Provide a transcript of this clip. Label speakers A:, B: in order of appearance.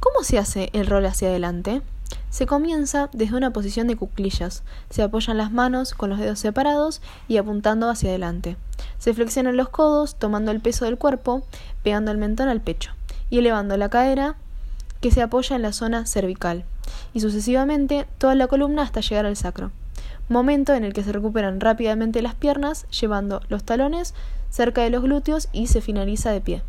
A: ¿Cómo se hace el rol hacia adelante? Se comienza desde una posición de cuclillas. Se apoyan las manos con los dedos separados y apuntando hacia adelante. Se flexionan los codos tomando el peso del cuerpo, pegando el mentón al pecho y elevando la cadera que se apoya en la zona cervical y sucesivamente toda la columna hasta llegar al sacro. Momento en el que se recuperan rápidamente las piernas llevando los talones cerca de los glúteos y se finaliza de pie.